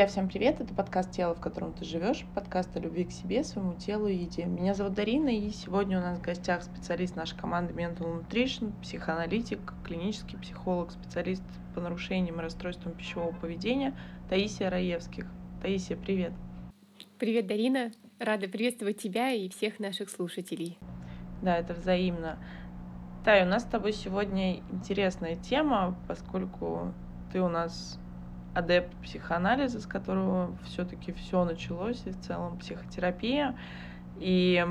Друзья, всем привет! Это подкаст «Тело, в котором ты живешь», подкаст о любви к себе, своему телу и еде. Меня зовут Дарина, и сегодня у нас в гостях специалист нашей команды Mental Nutrition, психоаналитик, клинический психолог, специалист по нарушениям и расстройствам пищевого поведения Таисия Раевских. Таисия, привет! Привет, Дарина! Рада приветствовать тебя и всех наших слушателей. Да, это взаимно. Тай, у нас с тобой сегодня интересная тема, поскольку ты у нас адепт психоанализа, с которого все-таки все началось, и в целом психотерапия. И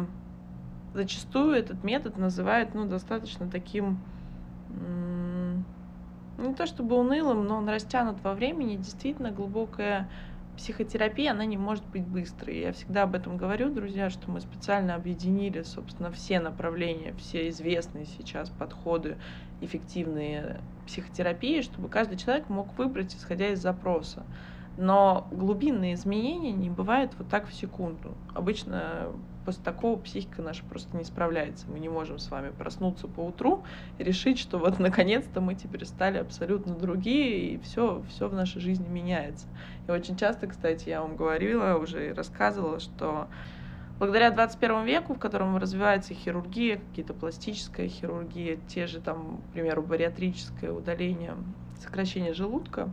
зачастую этот метод называют ну, достаточно таким, не то чтобы унылым, но он растянут во времени, действительно глубокая психотерапия, она не может быть быстрой. Я всегда об этом говорю, друзья, что мы специально объединили, собственно, все направления, все известные сейчас подходы эффективные психотерапии, чтобы каждый человек мог выбрать, исходя из запроса. Но глубинные изменения не бывают вот так в секунду. Обычно после такого психика наша просто не справляется. Мы не можем с вами проснуться по утру и решить, что вот наконец-то мы теперь стали абсолютно другие, и все, все в нашей жизни меняется. И очень часто, кстати, я вам говорила, уже рассказывала, что благодаря 21 веку, в котором развивается хирургия, какие-то пластическая хирургия, те же там, к примеру, бариатрическое удаление, сокращение желудка,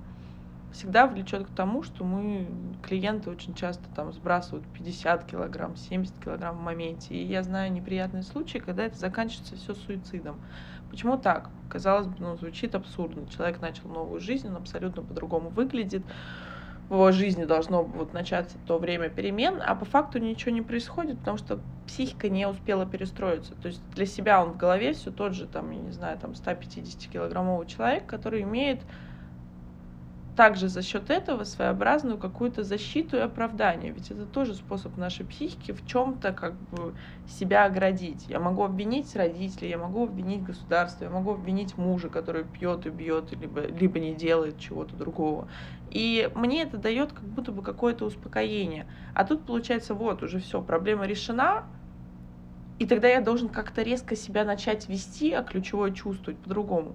всегда влечет к тому, что мы, клиенты очень часто там сбрасывают 50 килограмм, 70 килограмм в моменте. И я знаю неприятные случаи, когда это заканчивается все суицидом. Почему так? Казалось бы, ну, звучит абсурдно. Человек начал новую жизнь, он абсолютно по-другому выглядит в его жизни должно вот начаться то время перемен, а по факту ничего не происходит, потому что психика не успела перестроиться. То есть для себя он в голове все тот же, там, я не знаю, там 150-килограммовый человек, который имеет также за счет этого своеобразную какую-то защиту и оправдание. Ведь это тоже способ нашей психики в чем-то как бы себя оградить. Я могу обвинить родителей, я могу обвинить государство, я могу обвинить мужа, который пьет и бьет, либо, либо не делает чего-то другого. И мне это дает как будто бы какое-то успокоение. А тут получается, вот, уже все, проблема решена, и тогда я должен как-то резко себя начать вести, а ключевое чувствовать по-другому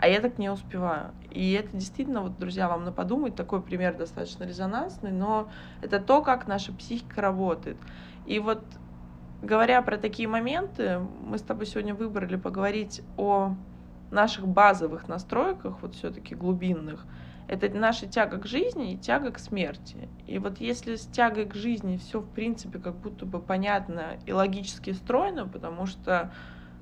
а я так не успеваю. И это действительно, вот, друзья, вам на подумать, такой пример достаточно резонансный, но это то, как наша психика работает. И вот говоря про такие моменты, мы с тобой сегодня выбрали поговорить о наших базовых настройках, вот все-таки глубинных, это наша тяга к жизни и тяга к смерти. И вот если с тягой к жизни все, в принципе, как будто бы понятно и логически стройно, потому что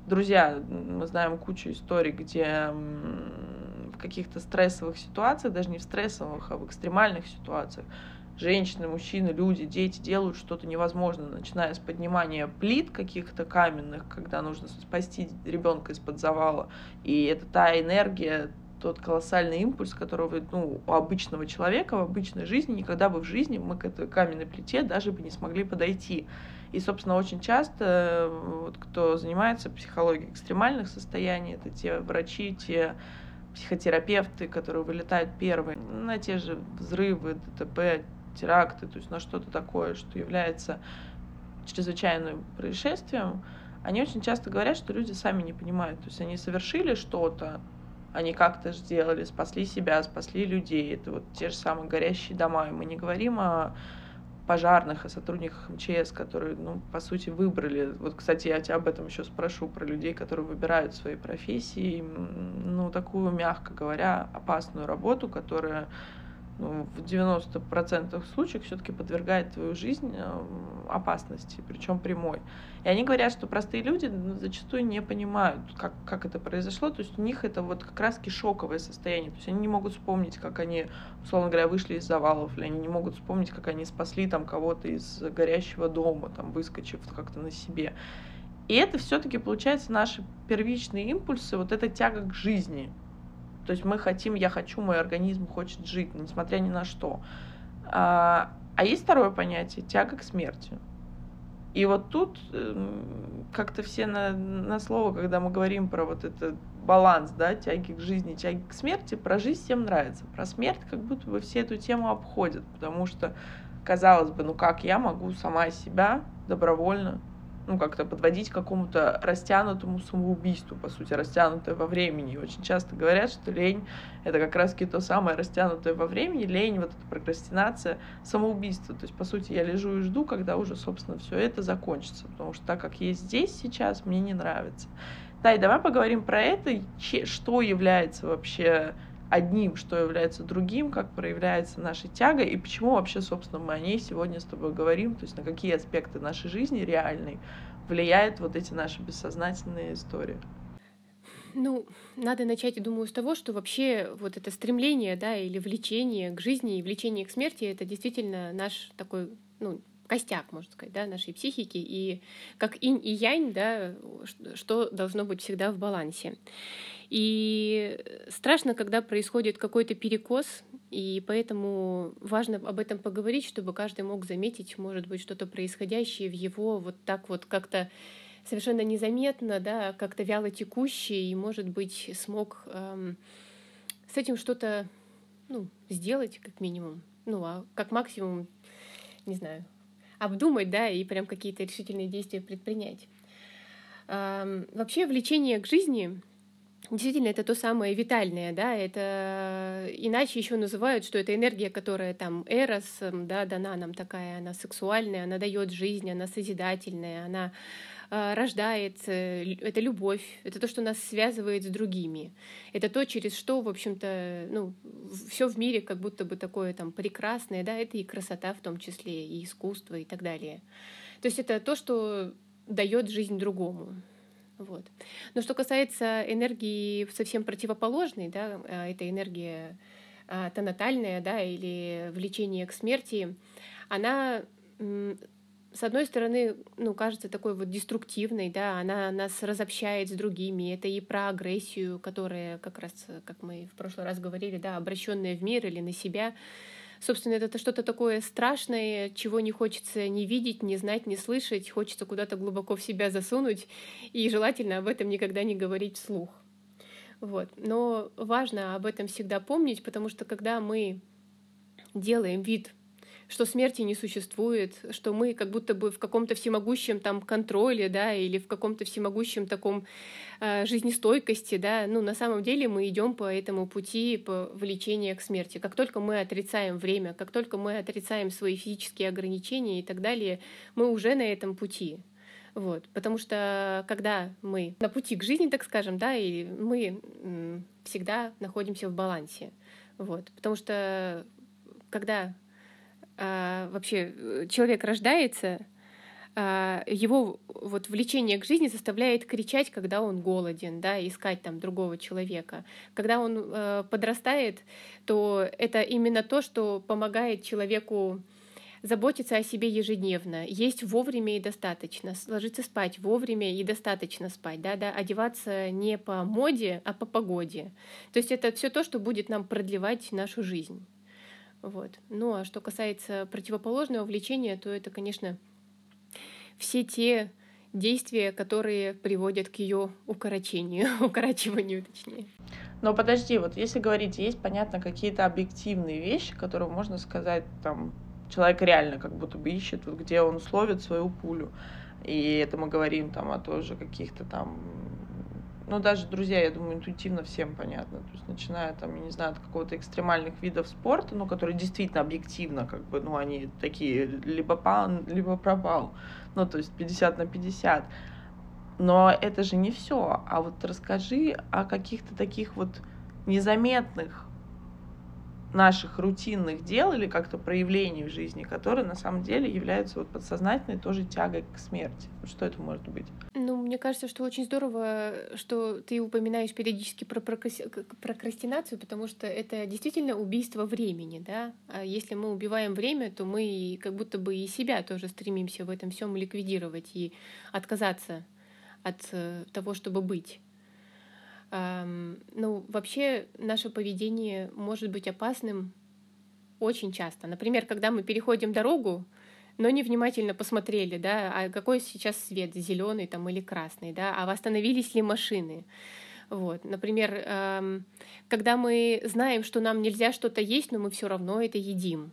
друзья, мы знаем кучу историй, где в каких-то стрессовых ситуациях, даже не в стрессовых, а в экстремальных ситуациях, женщины, мужчины, люди, дети делают что-то невозможное, начиная с поднимания плит каких-то каменных, когда нужно спасти ребенка из-под завала. И это та энергия, тот колоссальный импульс, которого ну, у обычного человека в обычной жизни никогда бы в жизни мы к этой каменной плите даже бы не смогли подойти. И, собственно, очень часто, вот, кто занимается психологией экстремальных состояний, это те врачи, те психотерапевты, которые вылетают первые на те же взрывы, ДТП, теракты, то есть на что-то такое, что является чрезвычайным происшествием, они очень часто говорят, что люди сами не понимают. То есть они совершили что-то, они как-то сделали, спасли себя, спасли людей. Это вот те же самые горящие дома. И мы не говорим о пожарных и сотрудниках МЧС, которые, ну, по сути, выбрали. Вот, кстати, я тебя об этом еще спрошу, про людей, которые выбирают свои профессии, ну, такую, мягко говоря, опасную работу, которая в 90% случаев все-таки подвергает твою жизнь э, опасности, причем прямой. И они говорят, что простые люди ну, зачастую не понимают, как, как это произошло, то есть у них это вот как раз шоковое состояние, то есть они не могут вспомнить, как они, условно говоря, вышли из завалов, или они не могут вспомнить, как они спасли там кого-то из горящего дома, там, выскочив как-то на себе. И это все-таки получается наши первичные импульсы, вот эта тяга к жизни, то есть мы хотим, я хочу, мой организм хочет жить, несмотря ни на что. А, а есть второе понятие – тяга к смерти. И вот тут эм, как-то все на, на слово, когда мы говорим про вот этот баланс, да, тяги к жизни, тяги к смерти, про жизнь всем нравится. Про смерть как будто бы все эту тему обходят, потому что, казалось бы, ну как я могу сама себя добровольно ну, как-то подводить к какому-то растянутому самоубийству, по сути, растянутое во времени. И очень часто говорят, что лень — это как раз-таки то самое растянутое во времени, лень, вот эта прокрастинация, самоубийство. То есть, по сути, я лежу и жду, когда уже, собственно, все это закончится, потому что так, как есть здесь сейчас, мне не нравится. Да, и давай поговорим про это, что является вообще одним, что является другим, как проявляется наша тяга и почему вообще, собственно, мы о ней сегодня с тобой говорим, то есть на какие аспекты нашей жизни реальной влияют вот эти наши бессознательные истории. Ну, надо начать, я думаю, с того, что вообще вот это стремление, да, или влечение к жизни и влечение к смерти, это действительно наш такой, ну, костяк, можно сказать, да, нашей психики, и как инь и янь, да, что должно быть всегда в балансе. И страшно, когда происходит какой-то перекос, и поэтому важно об этом поговорить, чтобы каждый мог заметить, может быть, что-то происходящее в его вот так вот как-то совершенно незаметно, да, как-то вяло текущее, и, может быть, смог эм, с этим что-то ну, сделать, как минимум. Ну, а как максимум, не знаю, обдумать, да, и прям какие-то решительные действия предпринять. Эм, вообще, влечение к жизни Действительно, это то самое витальное, да, это иначе еще называют, что это энергия, которая там эрос, да, дана нам такая, она сексуальная, она дает жизнь, она созидательная, она э, рождает, э, это любовь, это то, что нас связывает с другими, это то, через что, в общем-то, ну, все в мире как будто бы такое там прекрасное, да, это и красота в том числе, и искусство и так далее. То есть это то, что дает жизнь другому. Вот. Но что касается энергии совсем противоположной, да, а, это энергия а, тонатальная, да, или влечение к смерти, она с одной стороны, ну, кажется такой вот деструктивной, да, она нас разобщает с другими, это и про агрессию, которая как раз, как мы в прошлый раз говорили, да, обращенная в мир или на себя, Собственно, это что-то такое страшное, чего не хочется ни видеть, ни знать, ни слышать, хочется куда-то глубоко в себя засунуть, и желательно об этом никогда не говорить вслух. Вот. Но важно об этом всегда помнить, потому что когда мы делаем вид, что смерти не существует, что мы как будто бы в каком-то всемогущем там контроле, да, или в каком-то всемогущем таком э, жизнестойкости, да, ну, на самом деле мы идем по этому пути по влечению к смерти. Как только мы отрицаем время, как только мы отрицаем свои физические ограничения и так далее, мы уже на этом пути. Вот, потому что когда мы на пути к жизни, так скажем, да, и мы всегда находимся в балансе. Вот, потому что когда а, вообще э, человек рождается, а, его вот влечение к жизни заставляет кричать, когда он голоден, да, искать там другого человека. Когда он э, подрастает, то это именно то, что помогает человеку заботиться о себе ежедневно, есть вовремя и достаточно, ложиться спать вовремя и достаточно спать, да, да, одеваться не по моде, а по погоде. То есть это все то, что будет нам продлевать нашу жизнь. Вот. Ну а что касается противоположного влечения, то это, конечно, все те действия, которые приводят к ее укорочению, укорачиванию, точнее. Но подожди, вот если говорить, есть, понятно, какие-то объективные вещи, которые можно сказать, там, человек реально как будто бы ищет, вот, где он словит свою пулю. И это мы говорим там о тоже каких-то там ну, даже друзья, я думаю, интуитивно всем понятно. То есть, начиная там, я не знаю, от какого-то экстремальных видов спорта, ну, которые действительно объективно, как бы, ну, они такие, либо пал, либо пропал. Ну, то есть 50 на 50. Но это же не все. А вот расскажи о каких-то таких вот незаметных наших рутинных дел или как-то проявлений в жизни, которые на самом деле являются вот подсознательной тоже тягой к смерти. Что это может быть? Ну, мне кажется, что очень здорово, что ты упоминаешь периодически про прокрастинацию, потому что это действительно убийство времени, да. А если мы убиваем время, то мы как будто бы и себя тоже стремимся в этом всем ликвидировать и отказаться от э, того, чтобы быть. Ну, вообще наше поведение может быть опасным очень часто. Например, когда мы переходим дорогу, но невнимательно посмотрели, да, а какой сейчас свет, зеленый там или красный, да, а восстановились ли машины. Вот. Например, когда мы знаем, что нам нельзя что-то есть, но мы все равно это едим.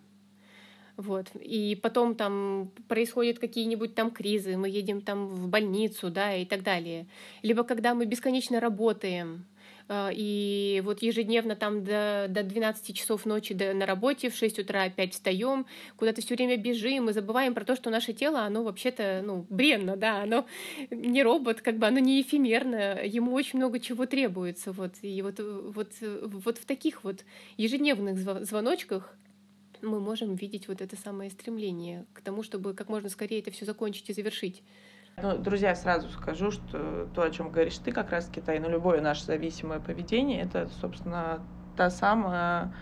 Вот. И потом там происходят какие-нибудь там кризы, мы едем там в больницу, да, и так далее. Либо когда мы бесконечно работаем, а, и вот ежедневно там до, до 12 часов ночи до, на работе, в 6 утра опять встаем, куда-то все время бежим и забываем про то, что наше тело, оно вообще-то, ну, бренно, да, оно не робот, как бы оно не эфемерно, ему очень много чего требуется, вот, и вот, вот, вот в таких вот ежедневных звоночках мы можем видеть вот это самое стремление к тому, чтобы как можно скорее это все закончить и завершить. Ну, друзья, сразу скажу, что то, о чем говоришь ты, как раз Китай, ну, любое наше зависимое поведение, это, собственно, та самая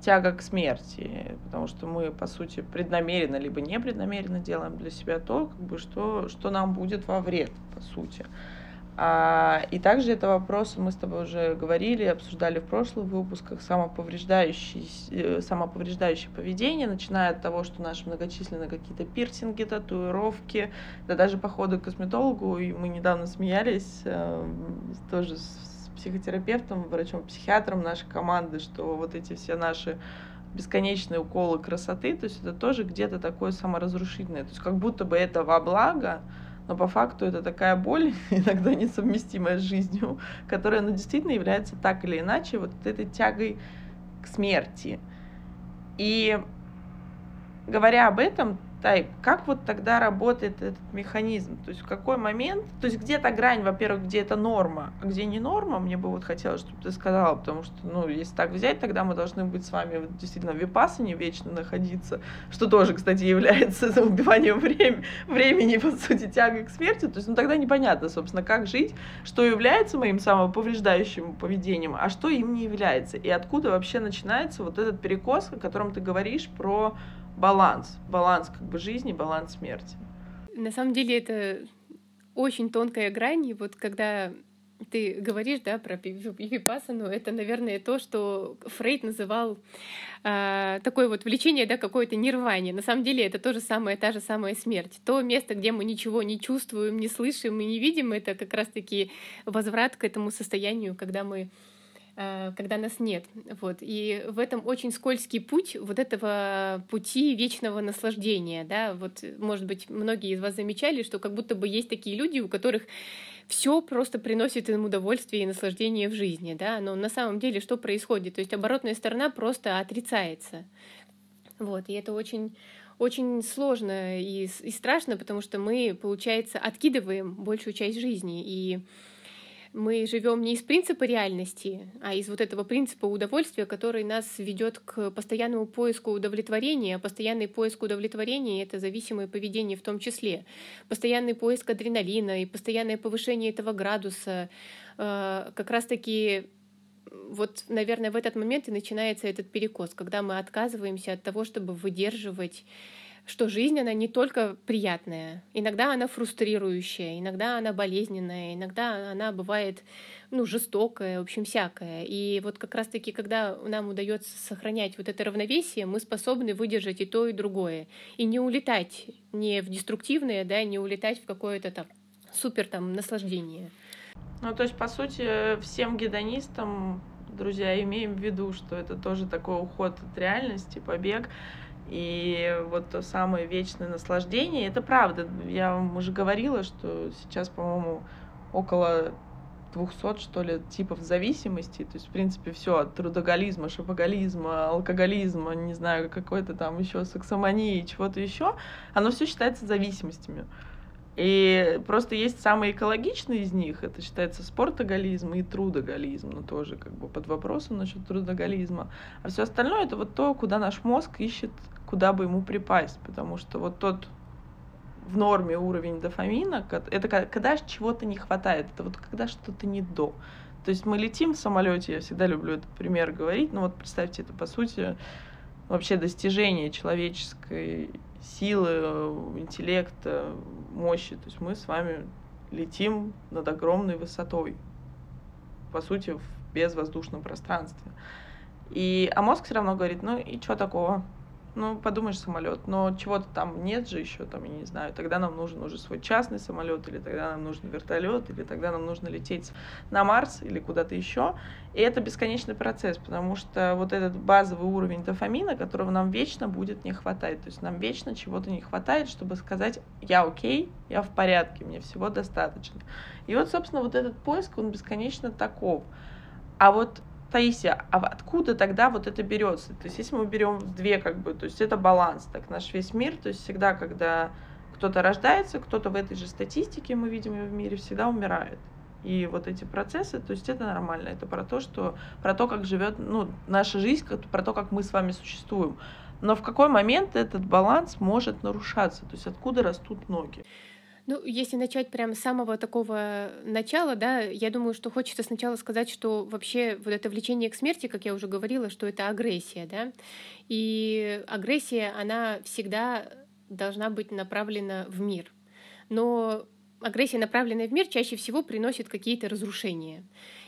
тяга к смерти, потому что мы, по сути, преднамеренно либо непреднамеренно делаем для себя то, как бы, что, что нам будет во вред, по сути. А, и также это вопрос, мы с тобой уже говорили, обсуждали в прошлых выпусках, самоповреждающее, э, самоповреждающее поведение, начиная от того, что наши многочисленные какие-то пирсинги, татуировки, да даже походы к косметологу, и мы недавно смеялись э, тоже с психотерапевтом, врачом-психиатром нашей команды, что вот эти все наши бесконечные уколы красоты, то есть это тоже где-то такое саморазрушительное, то есть как будто бы это во благо, но по факту это такая боль, иногда несовместимая с жизнью, которая ну, действительно является так или иначе вот этой тягой к смерти. И говоря об этом, Тай, как вот тогда работает этот механизм? То есть в какой момент, то есть где то грань, во-первых, где это норма, а где не норма, мне бы вот хотелось, чтобы ты сказала, потому что, ну, если так взять, тогда мы должны быть с вами вот, действительно в випасане вечно находиться, что тоже, кстати, является убиванием времени, времени, по сути, тягой к смерти, то есть, ну, тогда непонятно, собственно, как жить, что является моим самоповреждающим поведением, а что им не является, и откуда вообще начинается вот этот перекос, о котором ты говоришь про баланс, баланс как бы жизни, баланс смерти. На самом деле это очень тонкая грань, и вот когда ты говоришь, да, про випассану, это, наверное, то, что Фрейд называл э, такое вот влечение, да, какое-то нирвание. На самом деле это то же самое, та же самая смерть. То место, где мы ничего не чувствуем, не слышим и не видим, это как раз-таки возврат к этому состоянию, когда мы когда нас нет. Вот. И в этом очень скользкий путь вот этого пути вечного наслаждения. Да? Вот, может быть, многие из вас замечали, что как будто бы есть такие люди, у которых все просто приносит им удовольствие и наслаждение в жизни, да, но на самом деле что происходит? То есть оборотная сторона просто отрицается. Вот, и это очень очень сложно и, и страшно, потому что мы, получается, откидываем большую часть жизни. И мы живем не из принципа реальности, а из вот этого принципа удовольствия, который нас ведет к постоянному поиску удовлетворения. Постоянный поиск удовлетворения — это зависимое поведение в том числе. Постоянный поиск адреналина и постоянное повышение этого градуса э, как раз-таки вот, наверное, в этот момент и начинается этот перекос, когда мы отказываемся от того, чтобы выдерживать что жизнь, она не только приятная. Иногда она фрустрирующая, иногда она болезненная, иногда она бывает ну, жестокая, в общем, всякая. И вот как раз-таки, когда нам удается сохранять вот это равновесие, мы способны выдержать и то, и другое. И не улетать не в деструктивное, да, не улетать в какое-то там супер там наслаждение. Ну, то есть, по сути, всем гедонистам, друзья, имеем в виду, что это тоже такой уход от реальности, побег. И вот то самое вечное наслаждение, это правда. Я вам уже говорила, что сейчас, по-моему, около 200, что ли, типов зависимости. То есть, в принципе, все от трудоголизма, шопоголизма, алкоголизма, не знаю, какой-то там еще сексомании, чего-то еще, оно все считается зависимостями. И просто есть самые экологичные из них, это считается спортоголизм и трудоголизм, но тоже как бы под вопросом насчет трудоголизма. А все остальное это вот то, куда наш мозг ищет, куда бы ему припасть, потому что вот тот в норме уровень дофамина, это когда чего-то не хватает, это вот когда что-то не до. То есть мы летим в самолете, я всегда люблю этот пример говорить, но вот представьте, это по сути вообще достижение человеческой силы, интеллекта, мощи. То есть мы с вами летим над огромной высотой, по сути, в безвоздушном пространстве. И, а мозг все равно говорит, ну и что такого? Ну, подумаешь, самолет, но чего-то там нет же еще, там, я не знаю, тогда нам нужен уже свой частный самолет, или тогда нам нужен вертолет, или тогда нам нужно лететь на Марс или куда-то еще. И это бесконечный процесс, потому что вот этот базовый уровень дофамина, которого нам вечно будет не хватать, то есть нам вечно чего-то не хватает, чтобы сказать, я окей, я в порядке, мне всего достаточно. И вот, собственно, вот этот поиск, он бесконечно таков. А вот Таисия, а откуда тогда вот это берется? То есть если мы берем две как бы, то есть это баланс, так наш весь мир, то есть всегда, когда кто-то рождается, кто-то в этой же статистике, мы видим ее в мире, всегда умирает. И вот эти процессы, то есть это нормально, это про то, что про то, как живет ну, наша жизнь, про то, как мы с вами существуем. Но в какой момент этот баланс может нарушаться? То есть откуда растут ноги? Ну, если начать прямо с самого такого начала, да, я думаю, что хочется сначала сказать, что вообще вот это влечение к смерти, как я уже говорила, что это агрессия, да, и агрессия, она всегда должна быть направлена в мир. Но агрессия, направленная в мир, чаще всего приносит какие-то разрушения.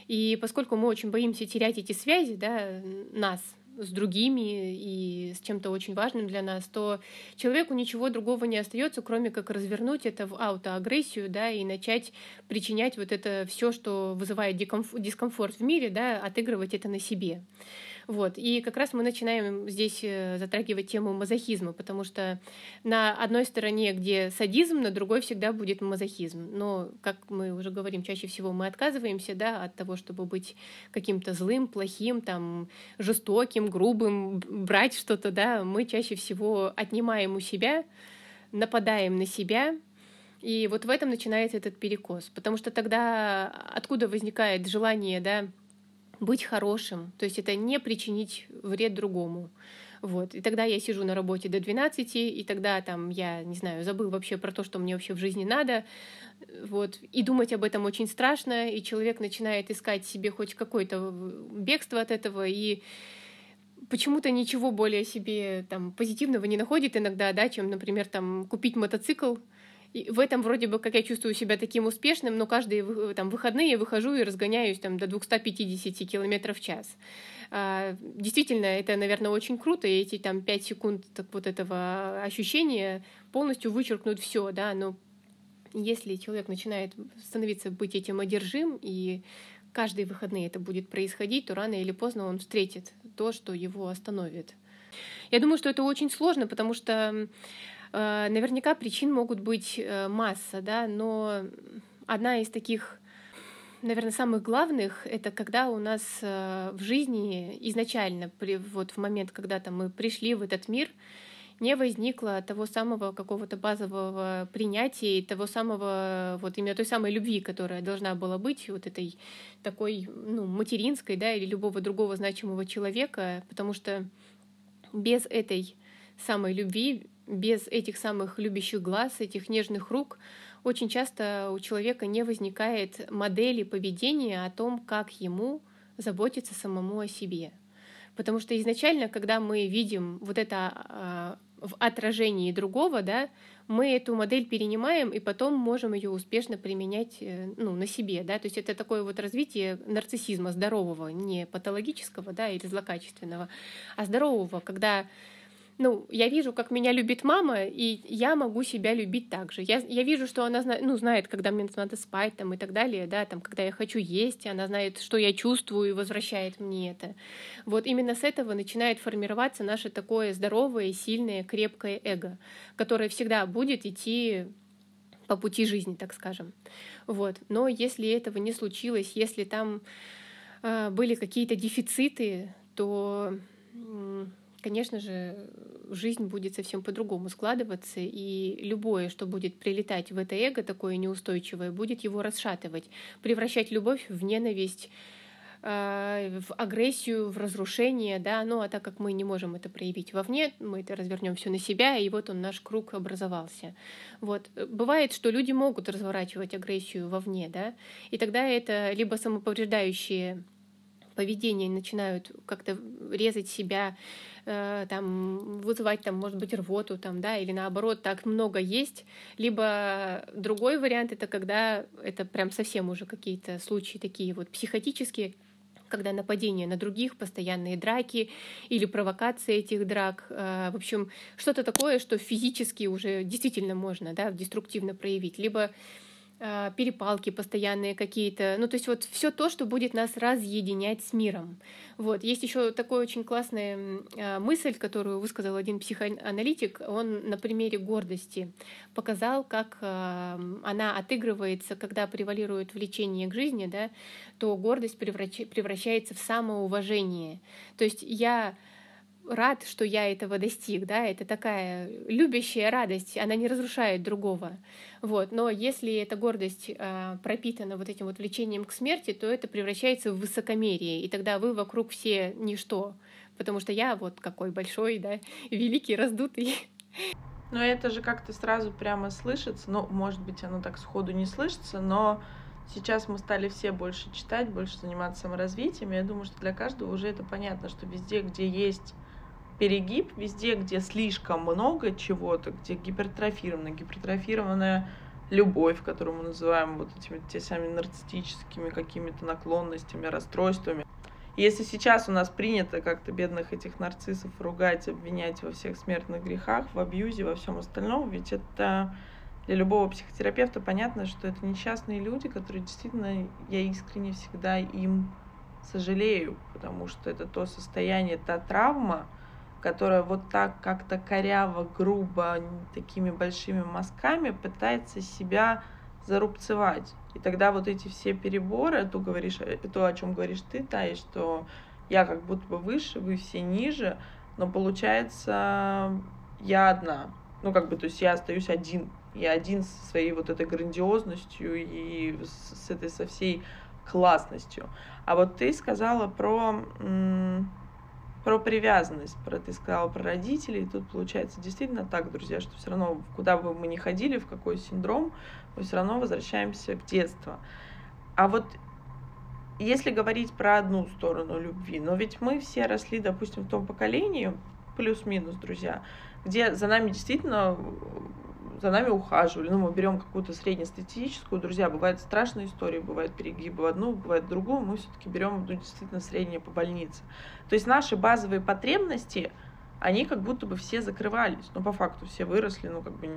И поскольку мы очень боимся терять эти связи, да, нас, с другими и с чем-то очень важным для нас, то человеку ничего другого не остается, кроме как развернуть это в аутоагрессию, да, и начать причинять вот это все, что вызывает дискомфорт в мире, да, отыгрывать это на себе. Вот. И как раз мы начинаем здесь э, затрагивать тему мазохизма, потому что на одной стороне, где садизм, на другой всегда будет мазохизм. Но, как мы уже говорим, чаще всего мы отказываемся да, от того, чтобы быть каким-то злым, плохим, там, жестоким, грубым, брать что-то, да, мы чаще всего отнимаем у себя, нападаем на себя, и вот в этом начинается этот перекос. Потому что тогда откуда возникает желание, да, быть хорошим, то есть это не причинить вред другому. Вот. И тогда я сижу на работе до 12, и тогда там я, не знаю, забыл вообще про то, что мне вообще в жизни надо. Вот. И думать об этом очень страшно, и человек начинает искать себе хоть какое-то бегство от этого, и почему-то ничего более себе там позитивного не находит иногда, да, чем, например, там купить мотоцикл, и в этом вроде бы, как я чувствую себя таким успешным, но каждые там, выходные выхожу и разгоняюсь там, до 250 км в час. А, действительно, это, наверное, очень круто, и эти там 5 секунд так, вот этого ощущения полностью вычеркнут все, да, но если человек начинает становиться быть этим одержим, и каждые выходные это будет происходить, то рано или поздно он встретит то, что его остановит. Я думаю, что это очень сложно, потому что Э, наверняка причин могут быть э, масса, да, но одна из таких наверное, самых главных это когда у нас э, в жизни изначально, вот в момент, когда там мы пришли в этот мир, не возникло того самого какого-то базового принятия того самого, вот именно той самой любви, которая должна была быть, вот этой такой, ну, материнской, да, или любого другого значимого человека, потому что без этой самой любви, без этих самых любящих глаз, этих нежных рук, очень часто у человека не возникает модели поведения о том, как ему заботиться самому о себе. Потому что изначально, когда мы видим вот это э, в отражении другого, да, мы эту модель перенимаем и потом можем ее успешно применять э, ну, на себе. Да? То есть это такое вот развитие нарциссизма здорового, не патологического да, или злокачественного, а здорового, когда ну, я вижу, как меня любит мама, и я могу себя любить так же. Я, я вижу, что она зна, ну, знает, когда мне надо спать там, и так далее, да, там, когда я хочу есть, она знает, что я чувствую, и возвращает мне это. Вот именно с этого начинает формироваться наше такое здоровое, сильное, крепкое эго, которое всегда будет идти по пути жизни, так скажем. Вот. Но если этого не случилось, если там э, были какие-то дефициты, то конечно же, жизнь будет совсем по-другому складываться, и любое, что будет прилетать в это эго такое неустойчивое, будет его расшатывать, превращать любовь в ненависть, э, в агрессию, в разрушение, да, ну а так как мы не можем это проявить вовне, мы это развернем все на себя, и вот он наш круг образовался. Вот. Бывает, что люди могут разворачивать агрессию вовне, да, и тогда это либо самоповреждающие поведения начинают как-то резать себя, э, там, вызывать, там, может быть, рвоту, там, да, или наоборот, так много есть. Либо другой вариант — это когда это прям совсем уже какие-то случаи такие вот психотические, когда нападение на других, постоянные драки или провокации этих драк. Э, в общем, что-то такое, что физически уже действительно можно да, деструктивно проявить. Либо перепалки постоянные какие-то. Ну, то есть вот все то, что будет нас разъединять с миром. Вот. Есть еще такая очень классная а, мысль, которую высказал один психоаналитик. Он на примере гордости показал, как а, она отыгрывается, когда превалирует влечение к жизни, да, то гордость превращается в самоуважение. То есть я рад, что я этого достиг, да, это такая любящая радость, она не разрушает другого, вот, но если эта гордость э, пропитана вот этим вот влечением к смерти, то это превращается в высокомерие, и тогда вы вокруг все ничто, потому что я вот какой большой, да, великий, раздутый. Но это же как-то сразу прямо слышится, ну, может быть, оно так сходу не слышится, но сейчас мы стали все больше читать, больше заниматься саморазвитием, я думаю, что для каждого уже это понятно, что везде, где есть перегиб везде, где слишком много чего-то, где гипертрофирована, гипертрофированная любовь, которую мы называем вот этими те самыми нарциссическими какими-то наклонностями, расстройствами. Если сейчас у нас принято как-то бедных этих нарциссов ругать, обвинять во всех смертных грехах, в абьюзе, во всем остальном, ведь это для любого психотерапевта понятно, что это несчастные люди, которые действительно, я искренне всегда им сожалею, потому что это то состояние, та травма, которая вот так как-то коряво, грубо, такими большими мазками пытается себя зарубцевать. И тогда вот эти все переборы, то, говоришь, э, то о чем говоришь ты, Тай, что я как будто бы выше, вы все ниже, но получается я одна. Ну, как бы, то есть я остаюсь один. Я один со своей вот этой грандиозностью и с, этой со всей классностью. А вот ты сказала про про привязанность, про ты сказала про родителей, тут получается действительно так, друзья, что все равно куда бы мы ни ходили, в какой синдром, мы все равно возвращаемся к детству. А вот если говорить про одну сторону любви, но ведь мы все росли, допустим, в том поколении, плюс-минус, друзья, где за нами действительно за нами ухаживали. Ну, мы берем какую-то среднестатистическую, друзья, бывают страшные истории, бывают перегибы в одну, бывает в другую, мы все-таки берем ну, действительно среднее по больнице. То есть наши базовые потребности, они как будто бы все закрывались. Ну, по факту все выросли, ну, как бы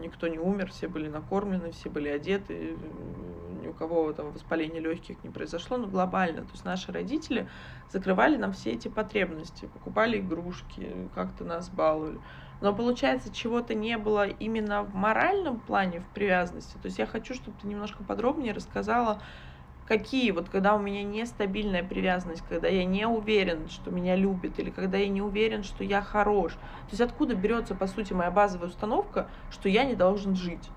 никто не умер, все были накормлены, все были одеты, ни у кого там воспаления легких не произошло, но глобально. То есть наши родители закрывали нам все эти потребности, покупали игрушки, как-то нас баловали но получается чего-то не было именно в моральном плане, в привязанности. То есть я хочу, чтобы ты немножко подробнее рассказала, какие вот когда у меня нестабильная привязанность, когда я не уверен, что меня любят, или когда я не уверен, что я хорош. То есть откуда берется, по сути, моя базовая установка, что я не должен жить.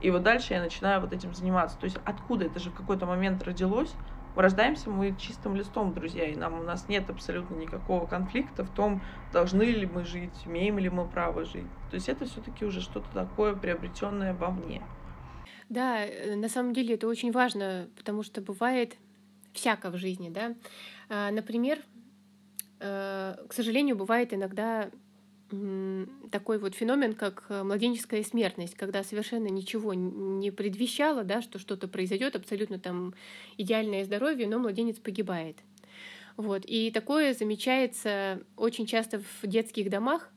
И вот дальше я начинаю вот этим заниматься. То есть откуда это же в какой-то момент родилось, рождаемся мы чистым листом, друзья, и нам у нас нет абсолютно никакого конфликта в том, должны ли мы жить, имеем ли мы право жить. То есть это все-таки уже что-то такое приобретенное во мне. Да, э, на самом деле это очень важно, потому что бывает всяко в жизни, да. А, например, э, к сожалению, бывает иногда такой вот феномен, как э, младенческая смертность, когда совершенно ничего не предвещало, да, что что-то произойдет, абсолютно там идеальное здоровье, но младенец погибает. Вот. И такое замечается очень часто в детских домах,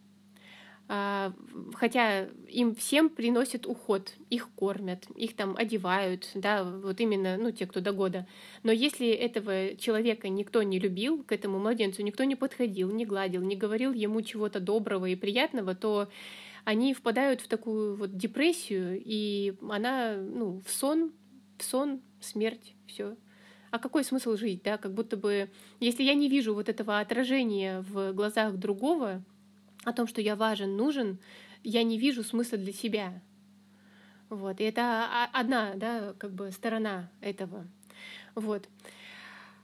хотя им всем приносят уход, их кормят, их там одевают, да, вот именно, ну, те, кто до года. Но если этого человека никто не любил, к этому младенцу никто не подходил, не гладил, не говорил ему чего-то доброго и приятного, то они впадают в такую вот депрессию, и она, ну, в сон, в сон, смерть, все. А какой смысл жить, да? Как будто бы, если я не вижу вот этого отражения в глазах другого, о том, что я важен, нужен, я не вижу смысла для себя. Вот. И это одна, да, как бы сторона этого. Вот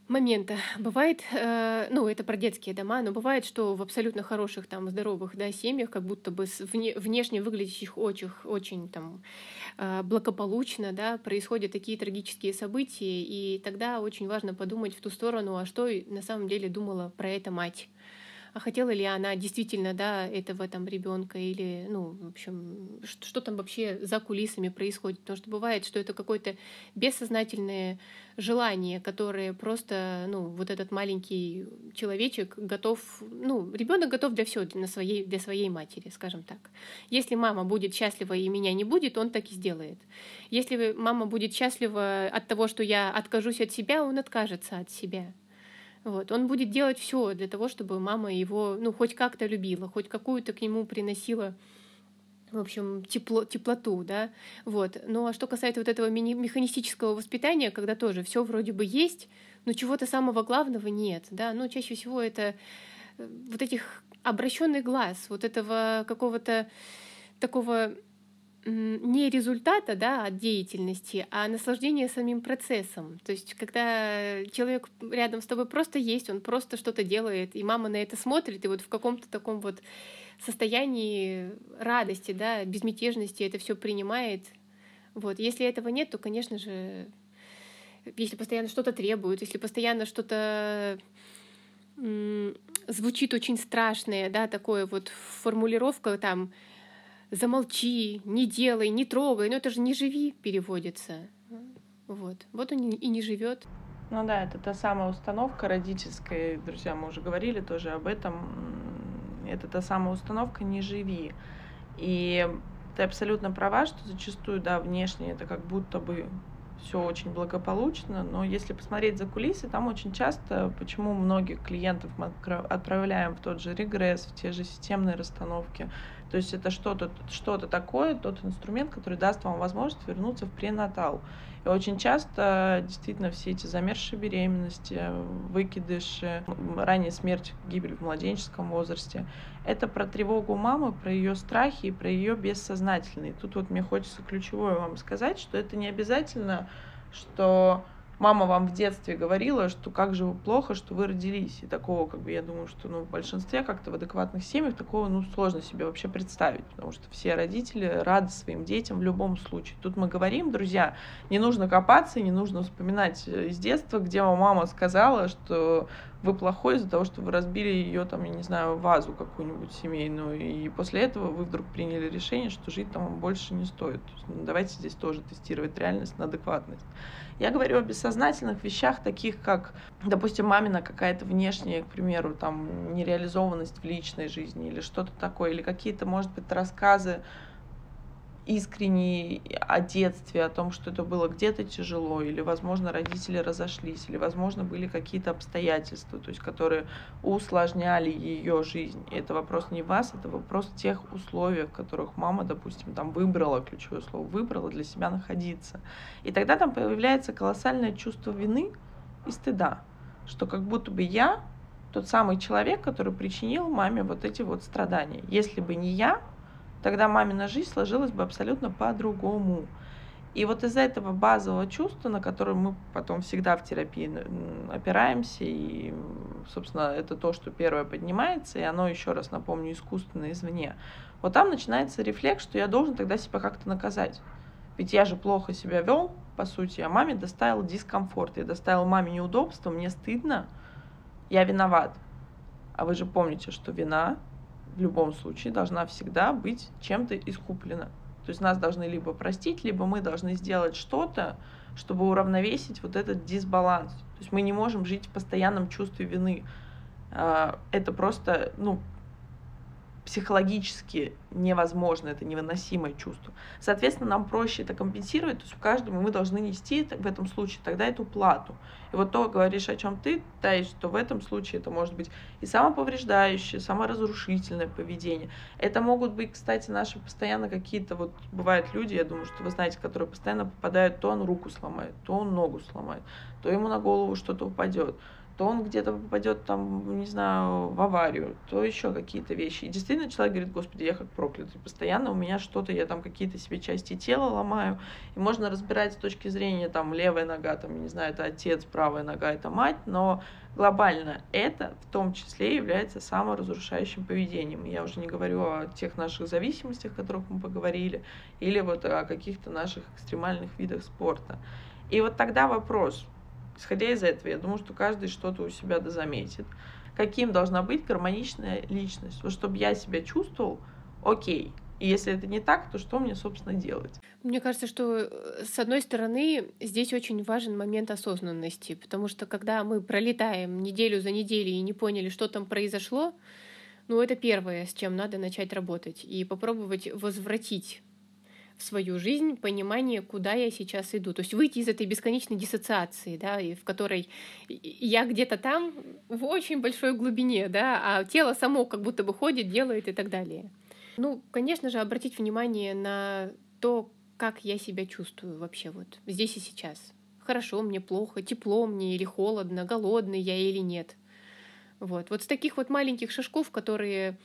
момента. Бывает, э, ну, это про детские дома, но бывает, что в абсолютно хороших, там, здоровых, да, семьях, как будто бы с вне, внешне выглядящих очень, очень, там, э, благополучно, да, происходят такие трагические события, и тогда очень важно подумать в ту сторону, а что на самом деле думала про это мать а хотела ли она действительно, да, этого там ребенка или, ну, в общем, что, что там вообще за кулисами происходит. Потому что бывает, что это какое-то бессознательное желание, которое просто, ну, вот этот маленький человечек готов, ну, ребенок готов для всего для своей, для своей матери, скажем так. Если мама будет счастлива и меня не будет, он так и сделает. Если мама будет счастлива от того, что я откажусь от себя, он откажется от себя. Вот. Он будет делать все для того, чтобы мама его, ну, хоть как-то любила, хоть какую-то к нему приносила в общем, тепло, теплоту, да, вот. Ну, а что касается вот этого механистического воспитания, когда тоже все вроде бы есть, но чего-то самого главного нет, да, ну, чаще всего это э, вот этих обращенных глаз, вот этого какого-то такого не результата да, от деятельности, а наслаждение самим процессом. То есть, когда человек рядом с тобой просто есть, он просто что-то делает, и мама на это смотрит, и вот в каком-то таком вот состоянии радости, да, безмятежности это все принимает. Вот. Если этого нет, то, конечно же, если постоянно что-то требуют, если постоянно что-то звучит очень страшное, да, такое вот формулировка там замолчи, не делай, не трогай, но это же не живи переводится. Вот. Вот он и не живет. Ну да, это та самая установка родительская, друзья, мы уже говорили тоже об этом. Это та самая установка «не живи». И ты абсолютно права, что зачастую, да, внешне это как будто бы все очень благополучно, но если посмотреть за кулисы, там очень часто, почему многих клиентов мы отправляем в тот же регресс, в те же системные расстановки, то есть это что-то что такое, тот инструмент, который даст вам возможность вернуться в пренатал. И очень часто действительно все эти замерзшие беременности, выкидыши, ранняя смерть, гибель в младенческом возрасте, это про тревогу мамы, про ее страхи и про ее бессознательный. Тут вот мне хочется ключевое вам сказать, что это не обязательно, что мама вам в детстве говорила, что как же плохо, что вы родились. И такого, как бы, я думаю, что ну, в большинстве как-то в адекватных семьях такого ну, сложно себе вообще представить, потому что все родители рады своим детям в любом случае. Тут мы говорим, друзья, не нужно копаться, не нужно вспоминать э, из детства, где вам мама сказала, что вы плохой из-за того, что вы разбили ее, там, я не знаю, вазу какую-нибудь семейную, и после этого вы вдруг приняли решение, что жить там вам больше не стоит. Есть, ну, давайте здесь тоже тестировать реальность на адекватность. Я говорю о бессознательных вещах, таких как, допустим, мамина какая-то внешняя, к примеру, там, нереализованность в личной жизни или что-то такое, или какие-то, может быть, рассказы искренний о детстве, о том, что это было где-то тяжело, или, возможно, родители разошлись, или, возможно, были какие-то обстоятельства, то есть, которые усложняли ее жизнь. И это вопрос не вас, это вопрос тех условий, в которых мама, допустим, там выбрала, ключевое слово, выбрала для себя находиться. И тогда там появляется колоссальное чувство вины и стыда, что как будто бы я тот самый человек, который причинил маме вот эти вот страдания. Если бы не я, тогда мамина жизнь сложилась бы абсолютно по-другому. И вот из-за этого базового чувства, на которое мы потом всегда в терапии опираемся, и, собственно, это то, что первое поднимается, и оно, еще раз напомню, искусственно извне, вот там начинается рефлекс, что я должен тогда себя как-то наказать. Ведь я же плохо себя вел, по сути, а маме доставил дискомфорт, я доставил маме неудобства, мне стыдно, я виноват. А вы же помните, что вина в любом случае должна всегда быть чем-то искуплена. То есть нас должны либо простить, либо мы должны сделать что-то, чтобы уравновесить вот этот дисбаланс. То есть мы не можем жить в постоянном чувстве вины. А, это просто, ну, психологически невозможно, это невыносимое чувство. Соответственно, нам проще это компенсировать, то есть в каждом мы должны нести в этом случае тогда эту плату. И вот то говоришь, о чем ты, Таис, что в этом случае это может быть и самоповреждающее, саморазрушительное поведение. Это могут быть, кстати, наши постоянно какие-то, вот бывают люди, я думаю, что вы знаете, которые постоянно попадают, то он руку сломает, то он ногу сломает, то ему на голову что-то упадет, то он где-то попадет там, не знаю, в аварию, то еще какие-то вещи. И действительно человек говорит, господи, я как проклятый, постоянно у меня что-то, я там какие-то себе части тела ломаю. И можно разбирать с точки зрения там левая нога, там, не знаю, это отец, правая нога, это мать, но глобально это в том числе является саморазрушающим поведением. Я уже не говорю о тех наших зависимостях, о которых мы поговорили, или вот о каких-то наших экстремальных видах спорта. И вот тогда вопрос, Исходя из этого, я думаю, что каждый что-то у себя да заметит. каким должна быть гармоничная личность. Вот чтобы я себя чувствовал, окей, и если это не так, то что мне, собственно, делать? Мне кажется, что, э, с одной стороны, здесь очень важен момент осознанности, потому что когда мы пролетаем неделю за неделей и не поняли, что там произошло, ну, это первое, с чем надо начать работать, и попробовать возвратить в свою жизнь понимание, куда я сейчас иду. То есть выйти из этой бесконечной диссоциации, да, в которой я где-то там в очень большой глубине, да, а тело само как будто бы ходит, делает и так далее. Ну, конечно же, обратить внимание на то, как я себя чувствую вообще вот здесь и сейчас. Хорошо мне, плохо, тепло мне или холодно, голодный я или нет. Вот. Вот с таких вот маленьких шажков, которые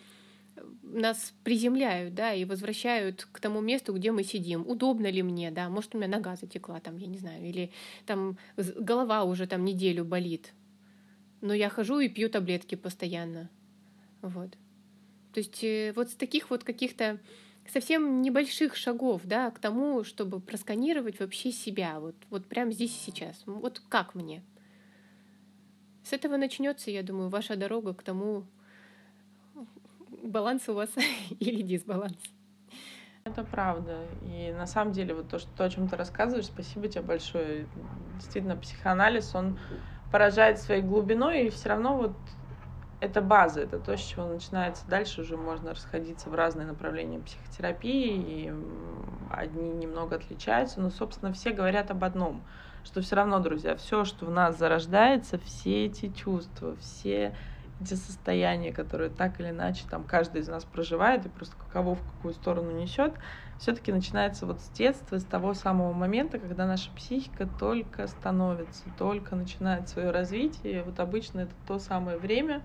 нас приземляют, да, и возвращают к тому месту, где мы сидим. Удобно ли мне, да, может, у меня нога затекла, там, я не знаю, или там голова уже там неделю болит. Но я хожу и пью таблетки постоянно. Вот. То есть э, вот с таких вот каких-то совсем небольших шагов, да, к тому, чтобы просканировать вообще себя, вот, вот прямо здесь и сейчас. Вот как мне? С этого начнется, я думаю, ваша дорога к тому, баланс у вас или дисбаланс. Это правда. И на самом деле, вот то, что, то, о чем ты рассказываешь, спасибо тебе большое. Действительно, психоанализ, он поражает своей глубиной, и все равно вот это база, это то, с чего начинается. Дальше уже можно расходиться в разные направления психотерапии, и одни немного отличаются, но, собственно, все говорят об одном, что все равно, друзья, все, что в нас зарождается, все эти чувства, все эти состояния, которые так или иначе там каждый из нас проживает и просто кого в какую сторону несет, все-таки начинается вот с детства, с того самого момента, когда наша психика только становится, только начинает свое развитие. И вот обычно это то самое время,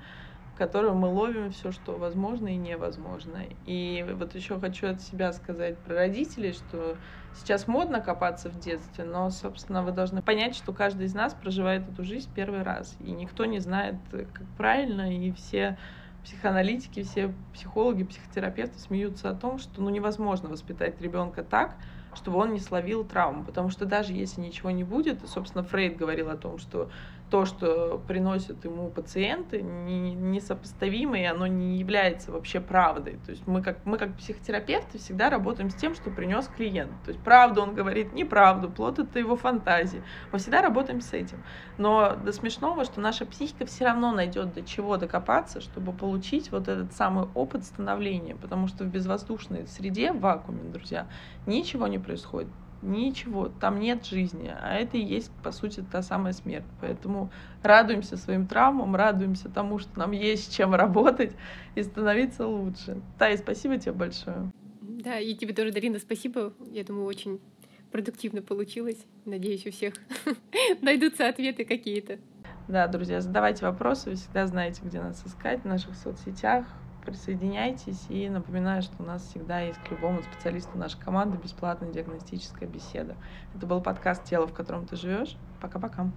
которую мы ловим все, что возможно и невозможно. И вот еще хочу от себя сказать про родителей, что сейчас модно копаться в детстве, но, собственно, вы должны понять, что каждый из нас проживает эту жизнь первый раз, и никто не знает, как правильно, и все психоаналитики, все психологи, психотерапевты смеются о том, что ну, невозможно воспитать ребенка так, чтобы он не словил травму, потому что даже если ничего не будет, собственно, Фрейд говорил о том, что то, что приносят ему пациенты, не, несопоставимо, и оно не является вообще правдой. То есть мы как, мы как психотерапевты всегда работаем с тем, что принес клиент. То есть правду он говорит, неправду, плод это его фантазии. Мы всегда работаем с этим. Но до смешного, что наша психика все равно найдет до чего докопаться, чтобы получить вот этот самый опыт становления. Потому что в безвоздушной среде, в вакууме, друзья, ничего не происходит ничего, там нет жизни, а это и есть, по сути, та самая смерть. Поэтому радуемся своим травмам, радуемся тому, что нам есть чем работать и становиться лучше. Тай, спасибо тебе большое. Да, и тебе тоже, Дарина, спасибо. Я думаю, очень продуктивно получилось. Надеюсь, у всех найдутся ответы какие-то. Да, друзья, задавайте вопросы, вы всегда знаете, где нас искать в наших соцсетях, присоединяйтесь. И напоминаю, что у нас всегда есть к любому специалисту нашей команды бесплатная диагностическая беседа. Это был подкаст «Тело, в котором ты живешь». Пока-пока.